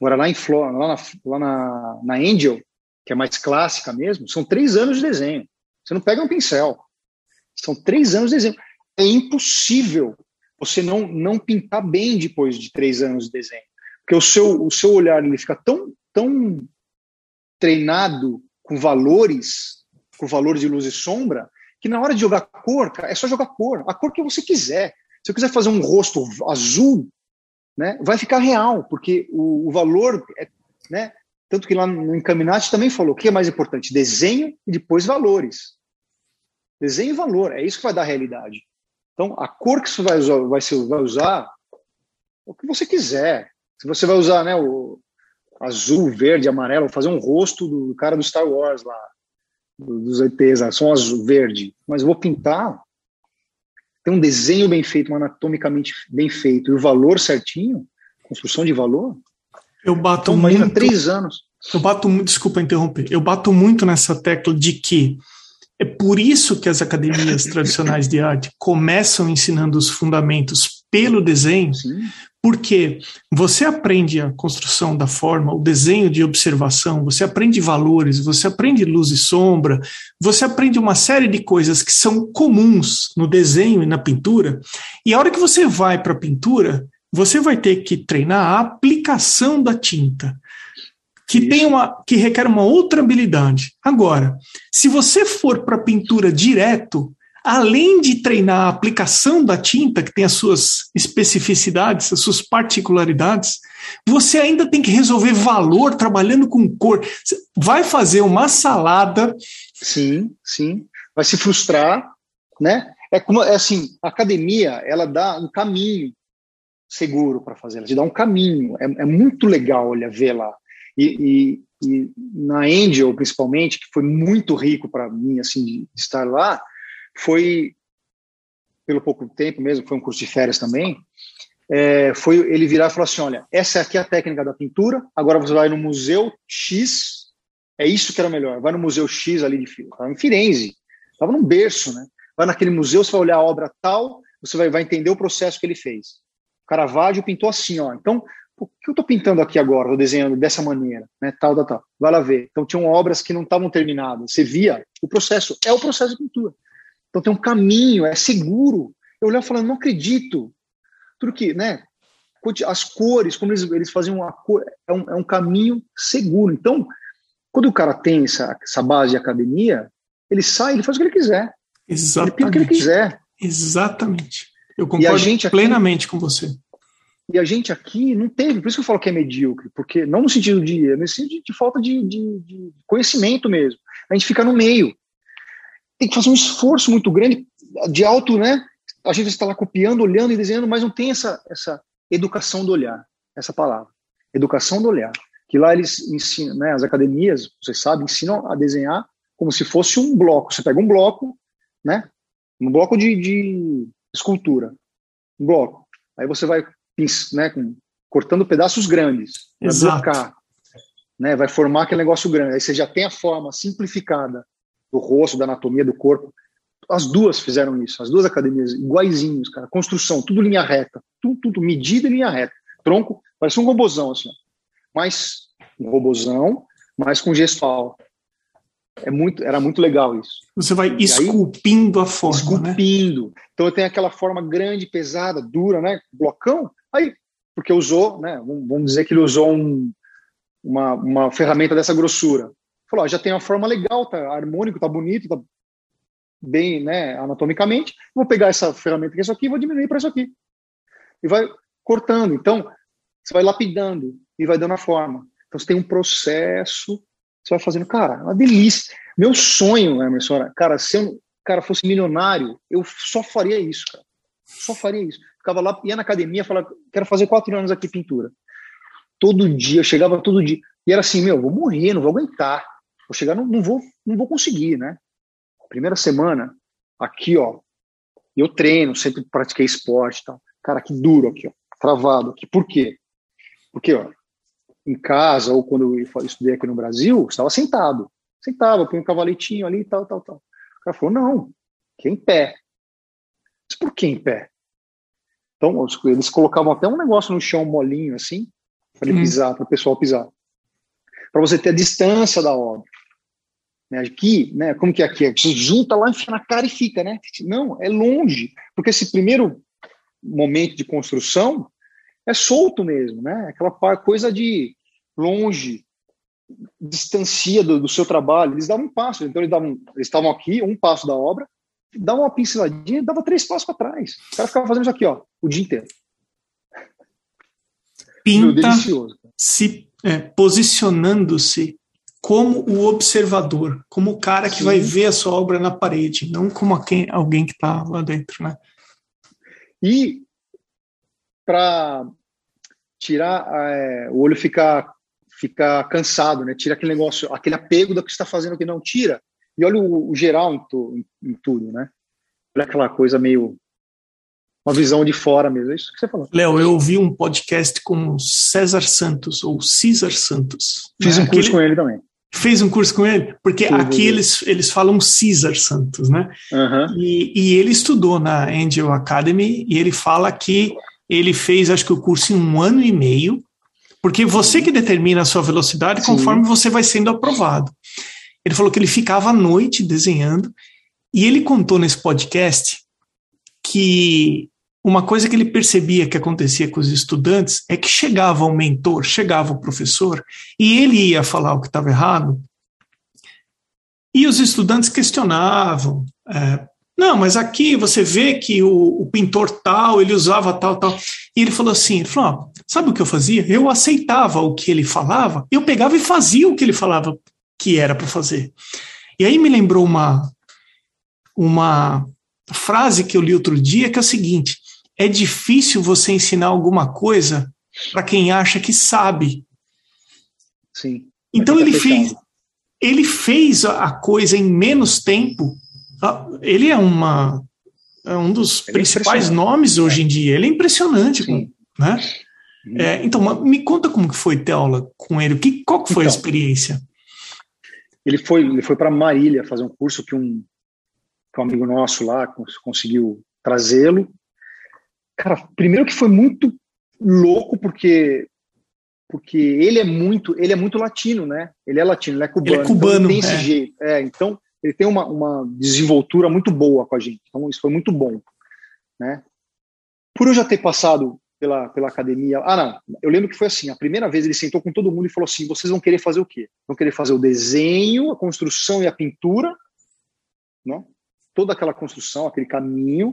B: Agora, lá, em lá, na, lá na, na Angel, que é mais clássica mesmo, são três anos de desenho. Você não pega um pincel. São três anos de desenho. É impossível você não, não pintar bem depois de três anos de desenho. Porque o seu, o seu olhar ele fica tão, tão treinado com valores, com valores de luz e sombra, que na hora de jogar cor, cara, é só jogar cor, a cor que você quiser. Se eu quiser fazer um rosto azul, né, vai ficar real, porque o, o valor, é, né, tanto que lá no Encaminati também falou, o que é mais importante? Desenho e depois valores. Desenho e valor, é isso que vai dar realidade. Então, a cor que você vai usar, vai, ser, vai usar o que você quiser. Se você vai usar né, o azul, verde, amarelo, fazer um rosto do cara do Star Wars lá, dos ETs, são azul, verde, mas vou pintar, tem um desenho bem feito, um anatomicamente bem feito, e o valor certinho, construção de valor.
A: Eu bato então, muito. três anos. Eu bato muito, desculpa interromper, eu bato muito nessa tecla de que é por isso que as academias tradicionais de arte começam ensinando os fundamentos pelo desenho, Sim. Porque você aprende a construção da forma, o desenho de observação, você aprende valores, você aprende luz e sombra, você aprende uma série de coisas que são comuns no desenho e na pintura. E a hora que você vai para a pintura, você vai ter que treinar a aplicação da tinta, que tem uma que requer uma outra habilidade. Agora, se você for para a pintura direto, além de treinar a aplicação da tinta, que tem as suas especificidades, as suas particularidades, você ainda tem que resolver valor trabalhando com cor. Vai fazer uma salada.
B: Sim, sim. Vai se frustrar, né? É como é assim, a academia, ela dá um caminho seguro para fazer, ela te dá um caminho. É, é muito legal, olha, ver lá. E, e, e, na Angel, principalmente, que foi muito rico para mim, assim, de estar lá, foi pelo pouco tempo mesmo, foi um curso de férias também, é, foi ele virar e falar assim, olha, essa aqui é a técnica da pintura, agora você vai no museu X, é isso que era melhor, vai no museu X ali de em Firenze, estava num berço, né? Vai naquele museu, você vai olhar a obra tal, você vai, vai entender o processo que ele fez. Caravaggio pintou assim, ó. Então, o que eu estou pintando aqui agora? Estou desenhando dessa maneira, né? Tal, tal, tal. Vai lá ver. Então, tinham obras que não estavam terminadas. Você via o processo, é o processo de pintura. Então tem um caminho, é seguro. Eu olhava falando, não acredito. Tudo que, né? As cores, como eles, eles faziam uma cor, é um, é um caminho seguro. Então, quando o cara tem essa, essa base de academia, ele sai, ele faz o que ele quiser.
A: Exatamente.
B: Ele o que ele quiser.
A: Exatamente. Eu concordo aqui, plenamente com você.
B: E a gente aqui não teve, por isso que eu falo que é medíocre, porque não no sentido de, no sentido de, de falta de, de, de, conhecimento mesmo. A gente fica no meio tem que fazer um esforço muito grande de alto, né? A gente está lá copiando, olhando e desenhando, mas não tem essa, essa educação do olhar, essa palavra. Educação do olhar. Que lá eles ensinam, né? As academias, vocês sabem, ensinam a desenhar como se fosse um bloco. Você pega um bloco, né? Um bloco de, de escultura. Um bloco. Aí você vai né, com, cortando pedaços grandes. Vai
A: blocar.
B: Né, vai formar aquele negócio grande. Aí você já tem a forma simplificada do rosto, da anatomia do corpo. As duas fizeram isso, as duas academias, iguaizinhos, cara. Construção, tudo linha reta, tudo, tudo medida em linha reta. Tronco, parece um robozão, assim. Mas, um robozão, mas com gestual. É muito, era muito legal isso.
A: Você vai esculpindo aí, a forma.
B: Né? Esculpindo.
A: Né?
B: Então eu tenho aquela forma grande, pesada, dura, né? Blocão. Aí, porque usou, né? Vamos dizer que ele usou um, uma, uma ferramenta dessa grossura. Falou, ó, já tem uma forma legal, tá harmônico, tá bonito, tá bem, né, anatomicamente. Vou pegar essa ferramenta que é isso aqui e vou diminuir para isso aqui. E vai cortando. Então, você vai lapidando e vai dando a forma. Então, você tem um processo, você vai fazendo. Cara, é uma delícia. Meu sonho, Emerson, cara, se eu cara, fosse milionário, eu só faria isso, cara. Só faria isso. Ficava lá, ia na academia, falava, quero fazer quatro anos aqui pintura. Todo dia, eu chegava todo dia. E era assim, meu, vou morrer, não vou aguentar. Vou chegar, não, não, vou, não vou conseguir, né? Primeira semana, aqui, ó, eu treino, sempre pratiquei esporte e tal. Cara, que duro aqui, ó, travado aqui. Por quê? Porque, ó, em casa ou quando eu estudei aqui no Brasil, estava sentado. Sentava, põe um cavaletinho ali e tal, tal, tal. O cara falou, não, que é em pé. Mas por que em pé? Então, eles colocavam até um negócio no chão molinho assim, para ele uhum. pisar, para o pessoal pisar. Para você ter a distância da obra. Né? Aqui, né, como que é aqui? Você junta lá, enfia na cara e fica, né? Não, é longe. Porque esse primeiro momento de construção é solto mesmo, né? Aquela coisa de longe, distancia do, do, seu trabalho. Eles davam um passo, então eles davam, eles estavam aqui, um passo da obra, davam uma pinceladinha, dava três passos para trás. O cara ficava fazendo isso aqui, ó, o dia inteiro.
A: Pinta se é, posicionando-se como o observador, como o cara que Sim. vai ver a sua obra na parede, não como quem, alguém que está lá dentro, né?
B: E para tirar é, o olho ficar ficar cansado, né? Tira aquele negócio, aquele apego do que está fazendo que não tira. E olha o, o geral em, tu, em, em, tudo, né? Olha aquela coisa meio uma visão de fora mesmo. É isso que você falou.
A: Léo, eu ouvi um podcast com César Santos ou César Santos.
B: Fiz né? um curso Aquele... com ele também.
A: Fez um curso com ele? Porque Tudo aqui eles, eles falam César Santos, né? Uhum. E, e ele estudou na Angel Academy e ele fala que ele fez, acho que o curso em um ano e meio, porque você que determina a sua velocidade Sim. conforme você vai sendo aprovado. Ele falou que ele ficava à noite desenhando e ele contou nesse podcast que uma coisa que ele percebia que acontecia com os estudantes é que chegava o mentor, chegava o professor, e ele ia falar o que estava errado, e os estudantes questionavam. É, não, mas aqui você vê que o, o, pintor tal, ele usava tal, tal. E ele falou assim: ele falou, sabe o que eu fazia? Eu aceitava o que ele falava, eu pegava e fazia o que ele falava que era para fazer. E aí me lembrou uma, uma frase que eu li outro dia, que é o seguinte: é difícil você ensinar alguma coisa para quem acha que sabe.
B: Sim.
A: Então ele fez, ele fez a coisa em menos tempo. Ah, ele é uma é um dos ele é principais é nomes hoje em dia. Ele é impressionante, Sim. né? Uhum. É, então, me conta como que foi ter aula com ele. Que, qual que foi então, a experiência?
B: Ele foi, ele foi para Marília fazer um curso que um, que um amigo nosso lá conseguiu trazê-lo Cara, primeiro que foi muito louco porque porque ele é muito ele é muito latino, né? Ele é latino, ele é cubano. Ele é cubano. Então ele tem esse é. jeito. É, então ele tem uma, uma desenvoltura muito boa com a gente. Então isso foi muito bom, né? Por eu já ter passado pela, pela academia. Ah, não. Eu lembro que foi assim: a primeira vez ele sentou com todo mundo e falou assim: vocês vão querer fazer o quê? Vão querer fazer o desenho, a construção e a pintura, né? Toda aquela construção, aquele caminho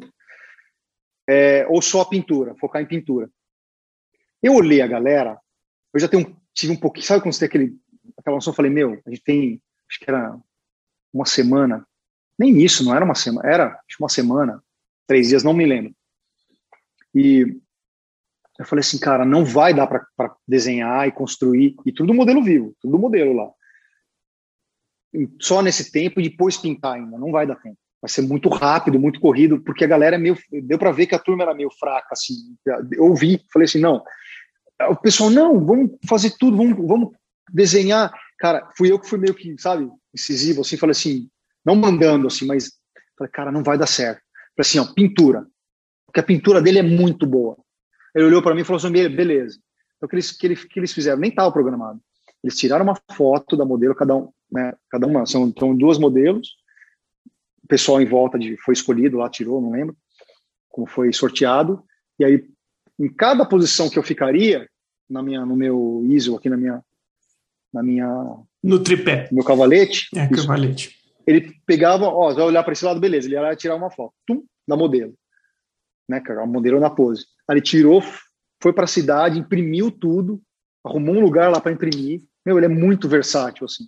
B: é, ou só a pintura, focar em pintura. Eu olhei a galera, eu já tenho, tive um pouquinho, sabe quando você tem aquele, aquela noção, eu falei, meu, a gente tem, acho que era uma semana, nem isso, não era uma semana, era uma semana, três dias, não me lembro. E eu falei assim, cara, não vai dar para desenhar e construir, e tudo modelo vivo, tudo modelo lá. Só nesse tempo e depois pintar ainda, não vai dar tempo vai ser muito rápido, muito corrido, porque a galera é meio. Deu para ver que a turma era meio fraca, assim. Eu ouvi, falei assim: não. O pessoal, não, vamos fazer tudo, vamos, vamos desenhar. Cara, fui eu que fui meio que, sabe, incisivo, assim, falei assim, não mandando, assim, mas falei, cara, não vai dar certo. Falei assim, ó, pintura. Porque a pintura dele é muito boa. Ele olhou para mim e falou assim: beleza. Então, o que eles, que eles, que eles fizeram? Nem estava programado. Eles tiraram uma foto da modelo, cada um, né, cada uma, são então, duas modelos, pessoal em volta de, foi escolhido lá, tirou, não lembro como foi sorteado. E aí, em cada posição que eu ficaria, na minha, no meu ISO, aqui na minha, na minha
A: no tripé,
B: no meu cavalete.
A: É, isso. cavalete.
B: Ele pegava, ó, vai olhar para esse lado, beleza. Ele ia lá tirar uma foto, tum, da modelo, né, cara, a modelo na pose. Aí ele tirou, foi para a cidade, imprimiu tudo, arrumou um lugar lá para imprimir. Meu, ele é muito versátil, assim,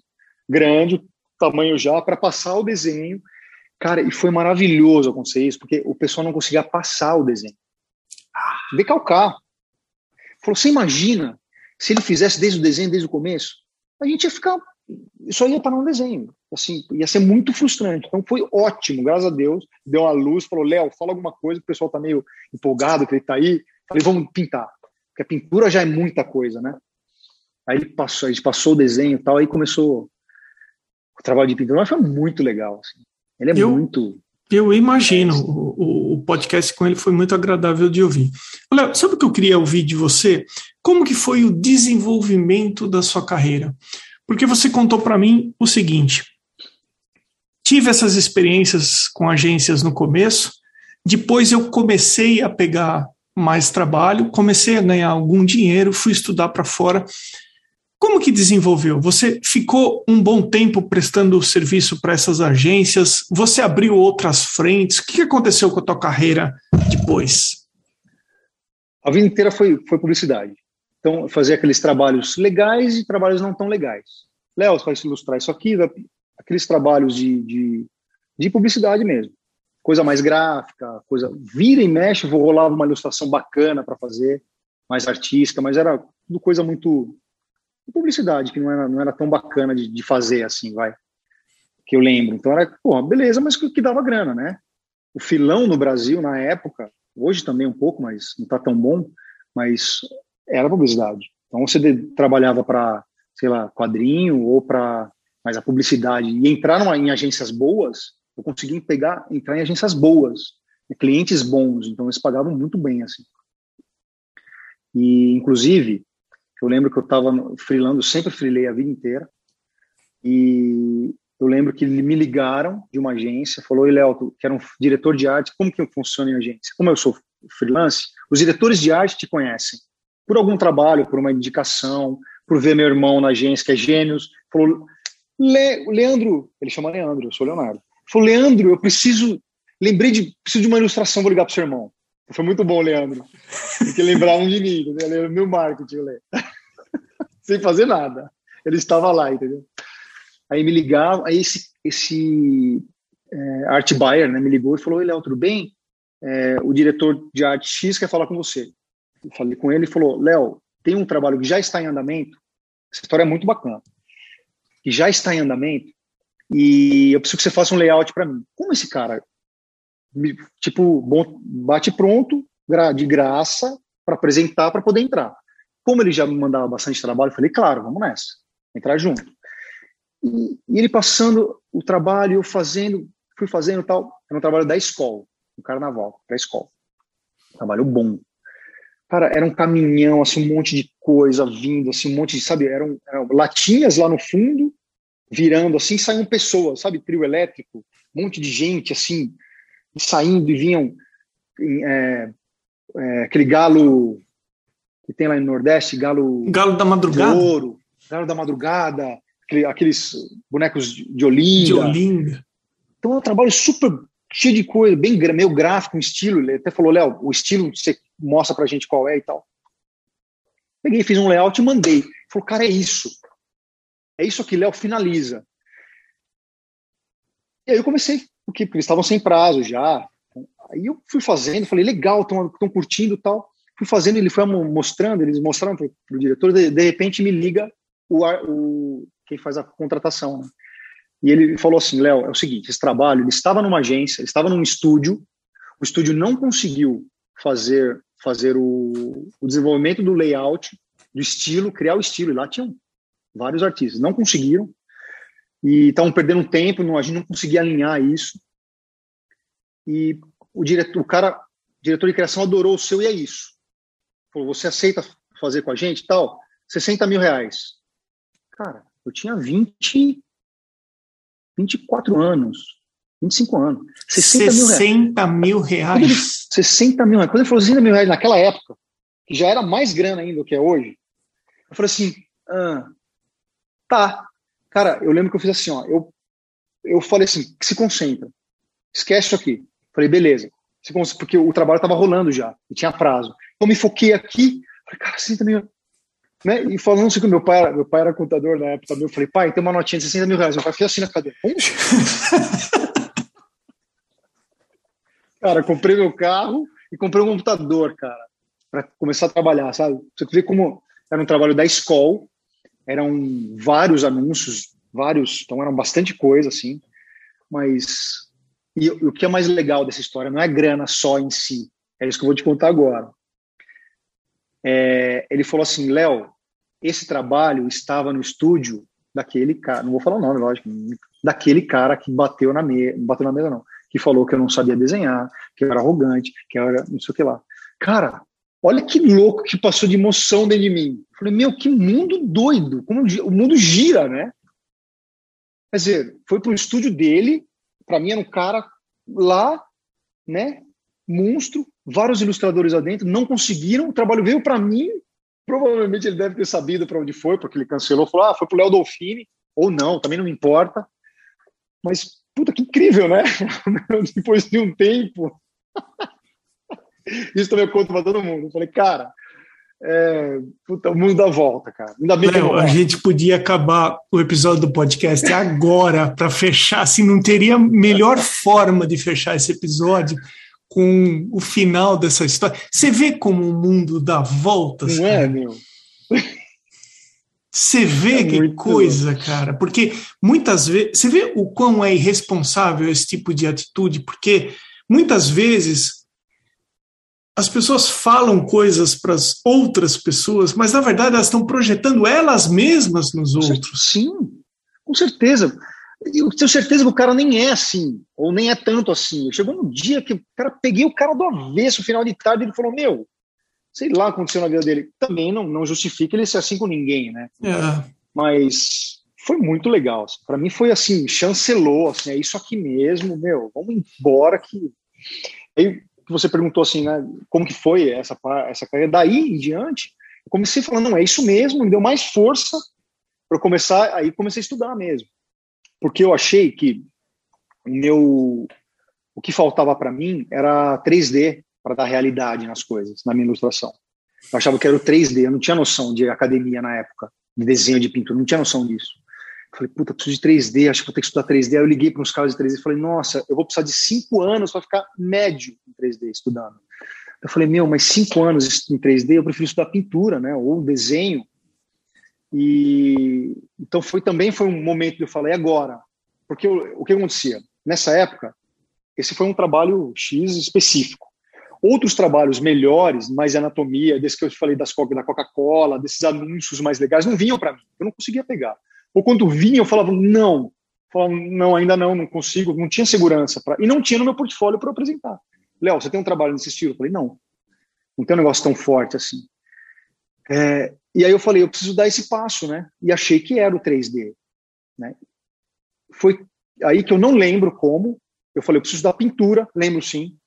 B: grande, tamanho já para passar o desenho. Cara, e foi maravilhoso acontecer isso, porque o pessoal não conseguia passar o desenho. Decalcar. Falou, você imagina se ele fizesse desde o desenho, desde o começo? A gente ia ficar, só ia parar um desenho. Assim, ia ser muito frustrante. Então foi ótimo, graças a Deus. Deu uma luz, falou, Léo, fala alguma coisa, o pessoal tá meio empolgado que ele tá aí. Falei, vamos pintar. Porque a pintura já é muita coisa, né? Aí ele passou, a gente passou o desenho e tal, aí começou o trabalho de pintura, mas foi muito legal. Assim. Ele é eu, muito.
A: Eu imagino, o, o, podcast com ele foi muito agradável de ouvir. Olha, sabe o que eu queria ouvir de você? Como que foi o desenvolvimento da sua carreira? Porque você contou para mim o seguinte: tive essas experiências com agências no começo, depois eu comecei a pegar mais trabalho, comecei a ganhar algum dinheiro, fui estudar para fora como que desenvolveu? Você ficou um bom tempo prestando serviço para essas agências? Você abriu outras frentes? O que aconteceu com a tua carreira depois?
B: A vida inteira foi, foi publicidade. Então, fazer aqueles trabalhos legais e trabalhos não tão legais. Léo, você vai ilustrar isso aqui, aqueles trabalhos de, de, de publicidade mesmo. Coisa mais gráfica, coisa. Vira e mexe, vou rolar uma ilustração bacana para fazer, mais artística, mas era coisa muito publicidade, que não era, não era tão bacana de, de fazer assim, vai. Que eu lembro. Então era, pô, beleza, mas que, que dava grana, né? O filão no Brasil, na época, hoje também um pouco, mas não tá tão bom, mas era publicidade. Então você de, trabalhava para, sei lá, quadrinho ou para mais a publicidade e entrar numa, em agências boas, eu consegui pegar, entrar em agências boas, clientes bons, então eles pagavam muito bem assim. E inclusive eu lembro que eu estava freelando, sempre freelei a vida inteira. E eu lembro que me ligaram de uma agência, falou: Oi, Léo, que era um diretor de arte, como que funciona em agência? Como eu sou freelance, os diretores de arte te conhecem. Por algum trabalho, por uma indicação, por ver meu irmão na agência, que é Gênios. Falou: Le Leandro, ele chama Leandro, eu sou Leonardo. Falou: Leandro, eu preciso, lembrei de, preciso de uma ilustração, vou ligar para o seu irmão. Foi muito bom, Leandro. Porque lembravam de mim, entendeu? Meu marketing, Lê. Sem fazer nada. Ele estava lá, entendeu? Aí me ligavam, aí esse, esse é, art buyer né, me ligou e falou: Oi, Léo, tudo bem? É, o diretor de arte X quer falar com você. Eu falei com ele e falou: Léo, tem um trabalho que já está em andamento. Essa história é muito bacana. Que já está em andamento e eu preciso que você faça um layout para mim. Como esse cara tipo, bate pronto, de graça, para apresentar, para poder entrar. Como ele já me mandava bastante trabalho, eu falei, claro, vamos nessa, entrar junto. E, e ele passando o trabalho, eu fazendo, fui fazendo tal, era um trabalho da escola, no carnaval, para a escola. Trabalho bom. Cara, era um caminhão, assim, um monte de coisa vindo, assim, um monte de, sabe, eram, eram latinhas lá no fundo, virando, assim, saíam pessoas, sabe, trio elétrico, um monte de gente, assim, saindo e vinham é, é, aquele galo que tem lá no Nordeste, galo,
A: galo da madrugada,
B: ouro, galo da madrugada, aqueles bonecos de Olinda. De
A: Olinda.
B: Então é um trabalho super cheio de coisa, bem meio gráfico, um estilo. Ele até falou, Léo, o estilo você mostra pra gente qual é e tal. Peguei, fiz um layout e mandei. Ele falou, cara, é isso. É isso que Léo finaliza. E aí eu comecei porque, porque eles estavam sem prazo já. Aí eu fui fazendo, falei, legal, estão curtindo tal. Fui fazendo, ele foi mostrando, eles mostraram para o diretor, de, de, repente me liga o, o quem faz a contratação. Né? E ele falou assim, Léo, é o seguinte, esse trabalho, ele estava numa agência, ele estava num estúdio, o estúdio não conseguiu fazer fazer o, o desenvolvimento do layout, do estilo, criar o estilo, e lá tinham vários artistas, não conseguiram, e estavam perdendo tempo, não, a gente não conseguia alinhar isso. E o diretor, o cara, o diretor de criação adorou o seu e é isso. Falou, você aceita fazer com a gente tal? 60 mil reais. Cara, eu tinha 20, 24 anos, 25 anos.
A: 60, 60 mil reais. Mil reais.
B: 60 mil reais. Quando ele falou 60 mil reais naquela época, que já era mais grana ainda do que é hoje, eu falei assim, ah, Tá. Cara, eu lembro que eu fiz assim, ó. Eu, eu falei assim, se concentra. Esquece isso aqui. Falei, beleza. Porque o trabalho estava rolando já, e tinha prazo. Então me foquei aqui. Falei, cara, senta mil. Né? E falando assim com meu pai, meu pai era contador na época também. Eu falei, pai, tem uma notinha de 60 mil reais. Meu pai fez assim na cadeira. cara, comprei meu carro e comprei um computador, cara, para começar a trabalhar, sabe? Você vê como era um trabalho da escola, eram vários anúncios, vários, então eram bastante coisa, assim, mas e, e o que é mais legal dessa história não é grana só em si, é isso que eu vou te contar agora. É, ele falou assim, Léo, esse trabalho estava no estúdio daquele cara, não vou falar o nome, lógico, daquele cara que bateu na mesa, bateu na mesa não, que falou que eu não sabia desenhar, que eu era arrogante, que eu era não sei o que lá. Cara, olha que louco que passou de emoção dentro de mim. Eu falei, meu, que mundo doido, como o mundo gira, né? Quer dizer, foi para o estúdio dele, para mim era um cara lá, né? Monstro, vários ilustradores lá dentro, não conseguiram, o trabalho veio para mim, provavelmente ele deve ter sabido para onde foi, porque ele cancelou, falou, ah, foi pro Léo Dolfini, ou não, também não me importa. Mas, puta, que incrível, né? Depois de um tempo. Isso também eu conto para todo mundo. Eu falei, cara, é, puta, o mundo dá volta, cara. Ainda bem
A: Léo, a gente podia acabar o episódio do podcast agora para fechar, assim, não teria melhor forma de fechar esse episódio com o final dessa história. Você vê como o mundo dá voltas?
B: Não é, meu?
A: Você vê é que coisa, cara, porque muitas vezes. Você vê o quão é irresponsável esse tipo de atitude, porque muitas vezes as pessoas falam coisas para as outras pessoas, mas na verdade elas estão projetando elas mesmas nos outros.
B: Sim, com certeza. Eu tenho certeza que o cara nem é assim, ou nem é tanto assim. Chegou um dia que o cara peguei o cara do avesso, final de tarde, ele falou: Meu, sei lá o que aconteceu na vida dele. Também não, não justifica ele ser assim com ninguém, né? É. Mas foi muito legal. Assim. Para mim foi assim, chancelou, assim, é isso aqui mesmo, meu, vamos embora que. Aí que você perguntou assim, né, como que foi essa essa carreira daí em diante, eu comecei falando, não, é isso mesmo, me deu mais força para começar, aí comecei a estudar mesmo. Porque eu achei que o meu o que faltava para mim era 3D para dar realidade nas coisas, na minha ilustração. Eu achava que era o 3D, eu não tinha noção de academia na época, de desenho de pintura, não tinha noção disso. Falei, puta, preciso de 3D, acho que vou ter que estudar 3D. Aí eu liguei para uns caras de 3D e falei, nossa, eu vou precisar de cinco anos para ficar médio em 3D estudando. Eu falei, meu, mas cinco anos em 3D, eu prefiro estudar pintura, né, ou desenho. E então foi também foi um momento que eu falei agora, porque eu, o que acontecia nessa época, esse foi um trabalho X específico. Outros trabalhos melhores, mais anatomia, desse que eu falei das da Coca-Cola, desses anúncios mais legais, não vinham para mim. Eu não conseguia pegar. Ou quando vinha, eu falava, não. falava, não, ainda não, não consigo, não tinha segurança. Pra... E não tinha no meu portfólio para apresentar. Léo, você tem um trabalho nesse estilo? Eu falei, não. Não tem um negócio tão forte assim. É, e aí eu falei, eu preciso dar esse passo, né? E achei que era o 3D. Né? Foi aí que eu não lembro como. Eu falei, eu preciso da pintura, lembro sim.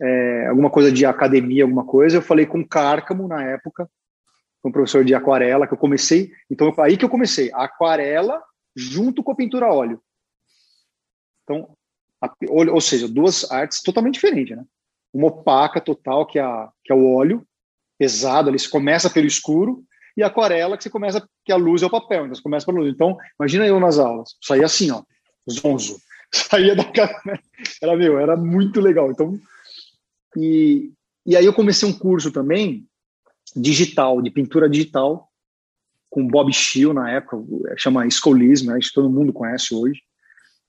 B: É, alguma coisa de academia, alguma coisa. Eu falei com Cárcamo na época, com um professor de aquarela, que eu comecei. Então, aí que eu comecei, a aquarela junto com a pintura a óleo. Então, a, ou, ou, seja, duas artes totalmente diferentes, né? Uma opaca total, que é, a, que é o óleo, pesado, ali, você começa pelo escuro, e a aquarela, que você começa, que a luz é o papel, então você começa pela luz. Então, imagina eu nas aulas, saía assim, ó, zonzo, saía da cara, era meu, era muito legal. Então, e, e aí eu comecei um curso também, digital, de pintura digital, com Bob Schill na época, chama Scholism, né, isso todo mundo conhece hoje,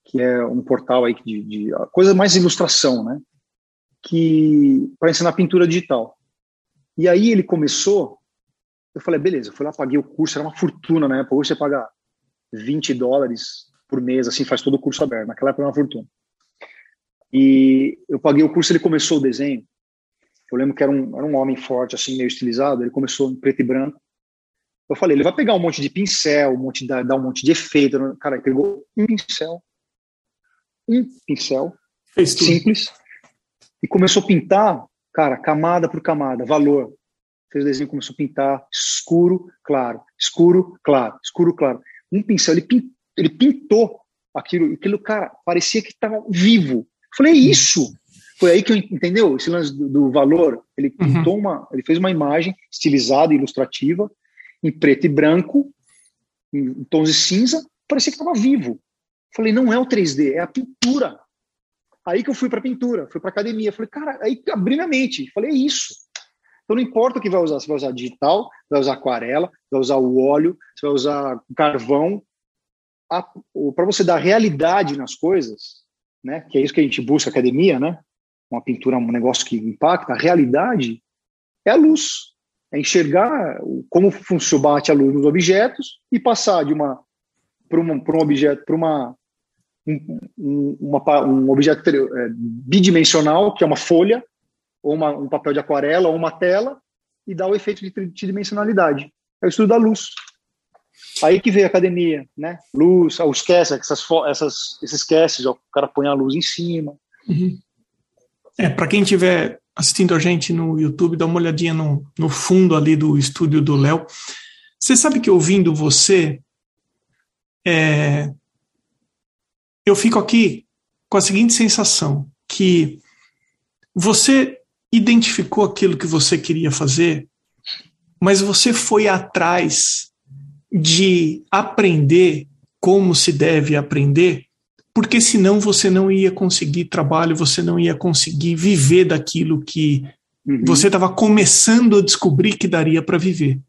B: que é um portal aí de, de coisa mais ilustração, né, que para ensinar pintura digital. E aí ele começou, eu falei, beleza, eu fui lá, paguei o curso, era uma fortuna na época, hoje você paga 20 dólares por mês, assim, faz todo o curso aberto, naquela época era uma fortuna. E eu paguei o curso, ele começou o desenho, eu lembro que era um, era um homem forte, assim, meio estilizado. Ele começou em preto e branco. Eu falei, ele vai pegar um monte de pincel, um monte de, dar um monte de efeito. Cara, ele pegou um pincel, um pincel, simples, e começou a pintar, cara, camada por camada, valor. Fez o desenho, começou a pintar escuro, claro, escuro, claro, escuro, claro. um pincel, ele, ele pintou aquilo, aquilo, cara, parecia que estava vivo. Falei, é isso! Foi aí que eu entendeu esse lance do, do valor. Ele uhum. pintou uma, ele fez uma imagem estilizada, ilustrativa, em preto e branco, em tons de cinza, parecia que estava vivo. Falei, não é o 3D, é a pintura. Aí que eu fui para pintura, fui para academia. Falei, cara, aí abri minha mente. Falei, é isso. Então não importa o que vai usar, você vai usar digital, vai usar aquarela, vai usar o óleo, vai usar carvão. Para você dar realidade nas coisas, né? Que é isso que a gente busca academia, né? Uma pintura, um negócio que impacta. A realidade é a luz, é enxergar como funciona bate a luz nos objetos e passar de uma para um, objeto para uma um, uma, um objeto é, bidimensional que é uma folha ou uma, um papel de aquarela ou uma tela e dar o efeito de tridimensionalidade. É o estudo da luz. Aí que veio a academia, né? Luz, o esquece, essas, essas, esses esqueces, o cara põe a luz em cima.
A: Uhum. É, para quem estiver assistindo a gente no YouTube, dá uma olhadinha no, no fundo ali do estúdio do Léo. Você sabe que ouvindo você, é, eu fico aqui com a seguinte sensação, que você identificou aquilo que você queria fazer, mas você foi atrás de aprender como se deve aprender, porque senão você não ia conseguir trabalho, você não ia conseguir viver daquilo que uhum. você estava começando a descobrir que daria para viver.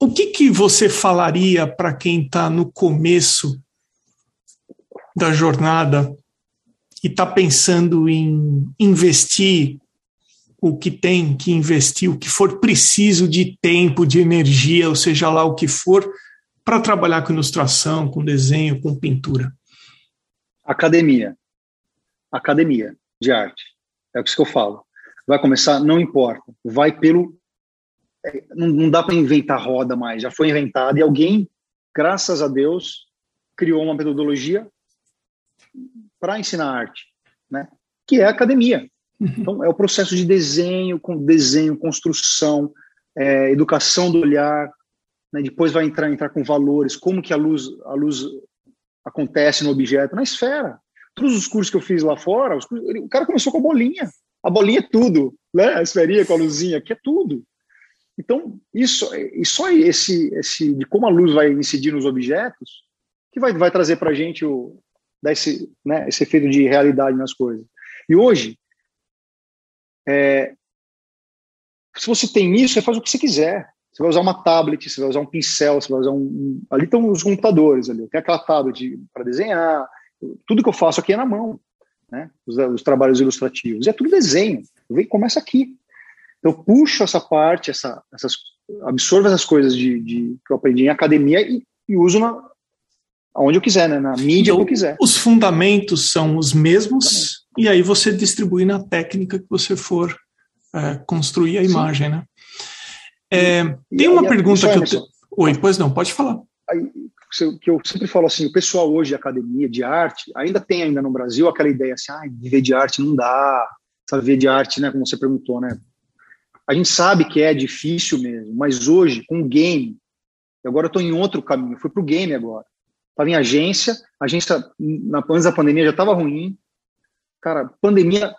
A: O que, que você falaria para quem está no começo da jornada e está pensando em investir o que tem que investir, o que for preciso de tempo, de energia, ou seja lá o que for, para trabalhar com ilustração, com desenho, com pintura?
B: Academia. Academia de arte. É o que eu falo. Vai começar, não importa. Vai pelo. É, não, não dá para inventar roda mais. Já foi inventada e alguém, graças a Deus, criou uma metodologia para ensinar arte, né? que é a academia. Uhum. Então, é o processo de desenho, com desenho, construção, é, educação do olhar, né? depois vai entrar, entrar com valores, como que a luz, a luz acontece no objeto, na esfera. Todos os cursos que eu fiz lá fora, os, o cara começou com a bolinha. A bolinha é tudo, né? a esferinha com a luzinha, que é tudo. Então, isso, e só esse, esse de como a luz vai incidir nos objetos que vai, vai trazer para a gente o, esse, né, esse efeito de realidade nas coisas. E hoje, é, se você tem isso, você faz o que você quiser. Você vai usar uma tablet, você vai usar um pincel, você vai usar um. um ali estão os computadores ali. Tem aquela tablet para desenhar. Tudo que eu faço aqui é na mão, né? Os, os trabalhos ilustrativos. E é tudo desenho. Começa aqui. Eu puxo essa parte, essa, essas, absorvo essas coisas de, de, que eu aprendi em academia e, e uso na, aonde eu quiser, né? na mídia então, que eu quiser.
A: Os fundamentos são os mesmos e aí você distribui na técnica que você for é, construir a imagem, Sim. né? É, tem uma pergunta que eu te... Oi, pois não, pode falar.
B: Aí, que eu sempre falo assim, o pessoal hoje de academia de arte ainda tem ainda no Brasil aquela ideia assim, ah, viver de arte não dá, viver de arte, né, como você perguntou, né? A gente sabe que é difícil mesmo, mas hoje com o game, agora eu estou em outro caminho, fui para o game agora estava em agência, a agência, na, antes da pandemia, já estava ruim. Cara, pandemia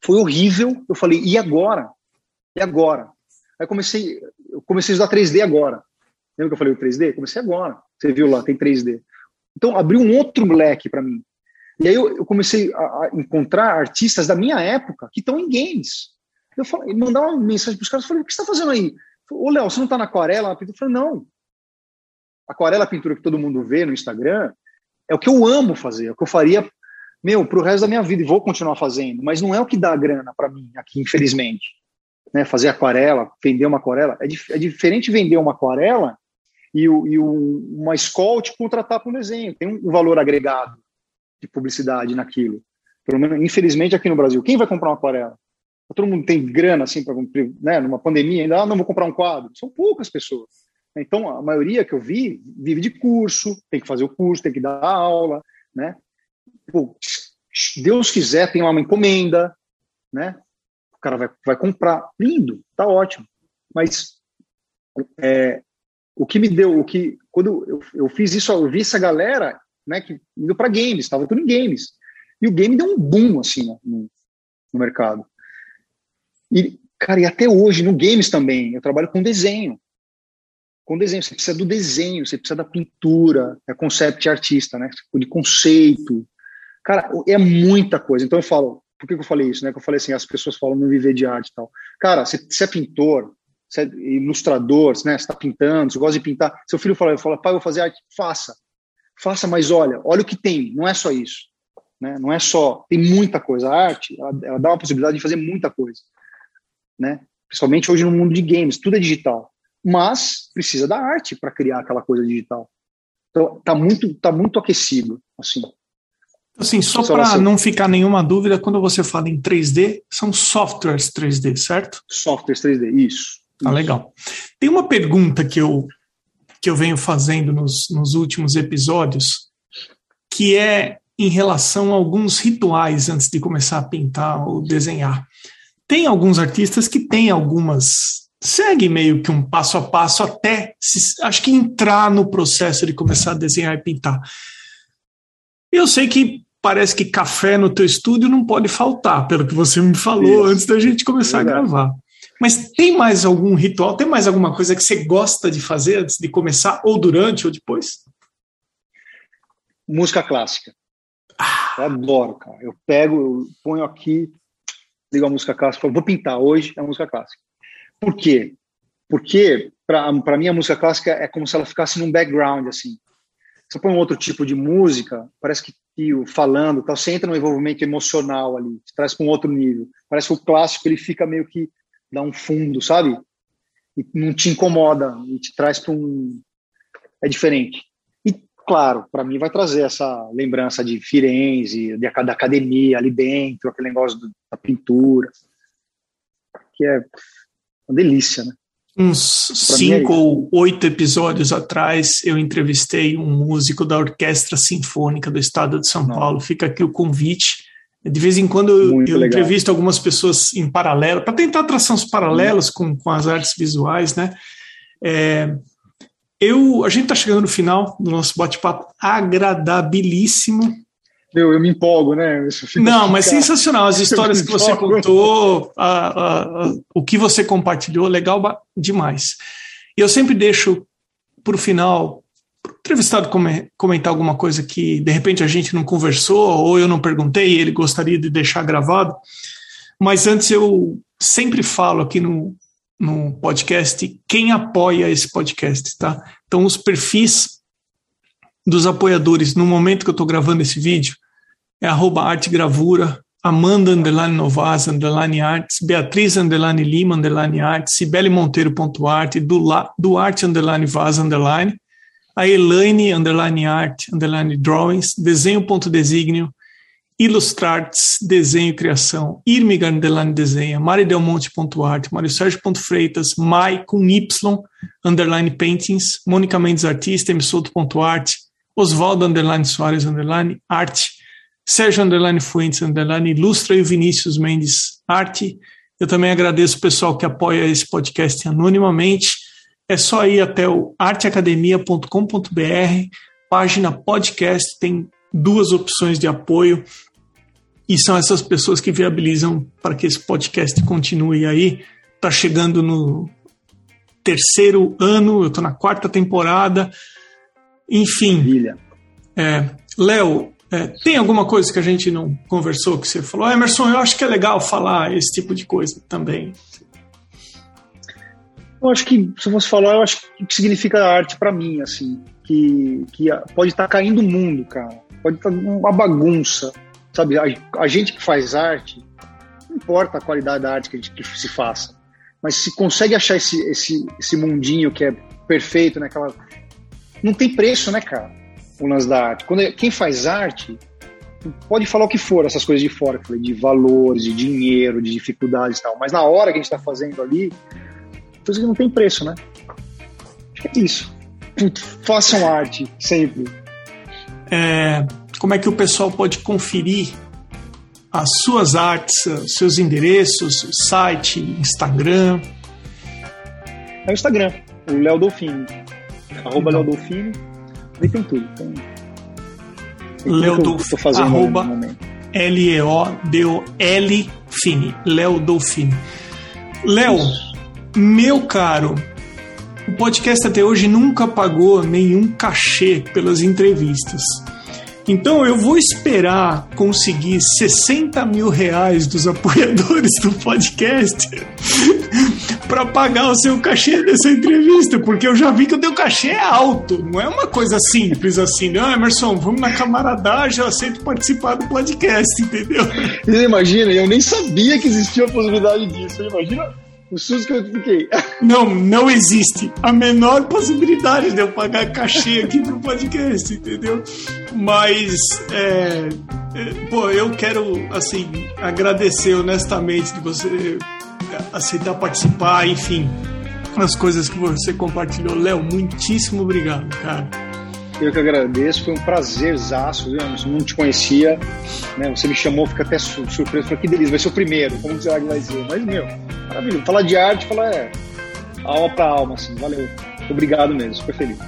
B: foi horrível. Eu falei, e agora? E agora? Aí comecei, eu comecei a estudar 3D agora. Lembra que eu falei o 3D? Comecei agora. Você viu lá, tem 3D. Então, abriu um outro moleque para mim. E aí eu, eu comecei a, a, encontrar artistas da minha época que estão em games. Eu falei, mandar uma mensagem para os caras, falei, o que você está fazendo aí? Ô, Léo, você não está na aquarela? Eu falei, não, aquarela pintura que todo mundo vê no Instagram é o que eu amo fazer, é o que eu faria, meu, para o resto da minha vida e vou continuar fazendo, mas não é o que dá grana para mim aqui, infelizmente. Né, fazer aquarela, vender uma aquarela, é, dif é diferente vender uma aquarela e, o, e o, uma escola te contratar para um desenho, tem um, um valor agregado de publicidade naquilo. Pelo menos, infelizmente, aqui no Brasil, quem vai comprar uma aquarela? Todo mundo tem grana assim para né, numa pandemia, ainda ah, não vou comprar um quadro. São poucas pessoas. Então, a maioria que eu vi vive de curso, tem que fazer o curso, tem que dar aula, né? Pô, Deus quiser, tem uma encomenda, né? Cara vai, vai comprar, lindo, tá ótimo. Mas é, o que me deu, o que quando eu, eu fiz isso, eu vi essa galera, né, que indo para games, estava tudo em games. E o game deu um boom, assim, no, no mercado. E, cara, e até hoje, no games também, eu trabalho com desenho. Com desenho, você precisa do desenho, você precisa da pintura, é concept artista, né? De conceito. Cara, é muita coisa. Então eu falo, por que, eu falei isso, né? Que eu falei assim, as pessoas falam não viver de arte e tal. Cara, você é pintor, você é ilustrador, né? Você está pintando, você gosta de pintar. Seu filho fala, fala, pai, eu vou fazer arte. Faça. Faça, mas olha, olha o que tem, não é só isso. Né? Não é só, tem muita coisa. A arte, ela, ela dá uma possibilidade de fazer muita coisa. Né? Principalmente hoje no mundo de games, tudo é digital. Mas precisa da arte para criar aquela coisa digital. Então, tá muito, tá muito aquecido, assim.
A: Assim, só para não ficar nenhuma dúvida, quando você fala em 3D, são softwares 3D, certo?
B: Softwares 3D, isso.
A: Ah, legal. Tem uma pergunta que eu, que eu venho fazendo nos, nos últimos episódios, que é em relação a alguns rituais antes de começar a pintar ou desenhar. Tem alguns artistas que têm algumas. segue meio que um passo a passo até, se, acho que entrar no processo de começar a desenhar e pintar. Eu sei que parece que café no teu estúdio não pode faltar, pelo que você me falou Isso. antes da gente começar a gravar. Mas tem mais algum ritual, tem mais alguma coisa que você gosta de fazer antes de começar, ou durante, ou depois?
B: Música clássica. Eu adoro, cara. Eu pego, eu ponho aqui, ligo a música clássica, falo, vou pintar hoje a música clássica. Por quê? Porque, para mim, a música clássica é como se ela ficasse num background, assim. Você põe um outro tipo de música, parece que tio falando, tal, você entra no envolvimento emocional ali, te traz para um outro nível. Parece que o clássico ele fica meio que dá um fundo, sabe? E não te incomoda, e te traz para um é diferente claro, para mim vai trazer essa lembrança de Firenze, de, da academia ali dentro, aquele negócio do, da pintura, que é uma delícia, né?
A: Uns é cinco é ou oito episódios atrás, eu entrevistei um músico da Orquestra Sinfônica do Estado de São Não. Paulo. Fica aqui o convite. De vez em quando eu, eu entrevisto algumas pessoas em paralelo, para tentar traçar uns paralelos com, com as artes visuais, né? É, eu, a gente está chegando no final do nosso bate-papo agradabilíssimo.
B: Eu, eu me empolgo, né?
A: Não, mas sensacional. As histórias que você contou, a, a, a, o que você compartilhou, legal demais. E eu sempre deixo para o final, entrevistado comentar alguma coisa que de repente a gente não conversou ou eu não perguntei e ele gostaria de deixar gravado. Mas antes eu sempre falo aqui no, no podcast quem apoia esse podcast, tá? Então, os perfis dos apoiadores no momento que eu estou gravando esse vídeo é arroba artegravura, Amanda underline Novas underline arts, Beatriz underline Lima underline arts, Cibele Monteiro.art, Duarte underline Vaz underline, a Elaine underline art underline drawings, desenho.designio, Ilustrarts, desenho e criação, Irmiga underline desenha, maridelmonte.art, mariosérgio.freitas, mai com Y, underline paintings, Mônica Mendes artista, emissoto.art, Oswaldo underline Soares underline arte, Sérgio underline Fuentes underline ilustra e Vinícius Mendes arte. Eu também agradeço o pessoal que apoia esse podcast anonimamente. É só ir até o arteacademia.com.br, página podcast, tem duas opções de apoio. E são essas pessoas que viabilizam para que esse podcast continue aí. Está chegando no terceiro ano, eu estou na quarta temporada. Enfim. É, Léo, é, tem alguma coisa que a gente não conversou que você falou? Ah, Emerson, eu acho que é legal falar esse tipo de coisa também.
B: Eu acho que, se você falar, eu acho que significa arte para mim, assim, que, que pode estar tá caindo o mundo, cara. Pode estar tá uma bagunça Sabe, a, a, gente que faz arte, não importa a qualidade da arte que, a gente, que se faça, mas se consegue achar esse, esse, esse mundinho que é perfeito, né? Aquela... Não tem preço, né, cara? O lance da arte. Quando, quem faz arte pode falar o que for, essas coisas de fora, de valores, de dinheiro, de dificuldades e tal, mas na hora que a gente está fazendo ali, coisa que não tem preço, né? Acho que é isso. Façam arte, sempre.
A: É, como é que o pessoal pode conferir as suas artes, seus endereços, site, Instagram?
B: É o Instagram, o Léo Dolfini. Arroba Léo Dolfini. Ali tem tudo. Tem,
A: tem. Arroba L-E-O-D-O-L Fini. Léo Dolfini. Léo, meu caro, o podcast até hoje nunca pagou nenhum cachê pelas entrevistas. Então eu vou esperar conseguir 60 mil reais dos apoiadores do podcast para pagar o seu cachê dessa entrevista, porque eu já vi que o teu cachê é alto, não é uma coisa simples assim, né? Emerson, vamos na camaradagem, eu aceito participar do podcast, entendeu?
B: Imagina, eu nem sabia que existia a possibilidade disso, imagina o susto que eu fiquei.
A: Não, não existe a menor possibilidade de eu pagar cachê aqui pro podcast, entendeu? Mas, é, é, pô, eu quero, assim, agradecer honestamente de você aceitar participar, enfim, as coisas que você compartilhou. Léo, muitíssimo obrigado, cara.
B: Eu que agradeço, foi um prazerzaço, viu? Eu não te conhecia, né? Você me chamou, fica até surpreso, falei, que delícia, vai ser o primeiro, como que vai ser? Mas, meu, maravilhoso. Falar de arte, falar é alma para alma, assim, valeu. Obrigado mesmo, super feliz.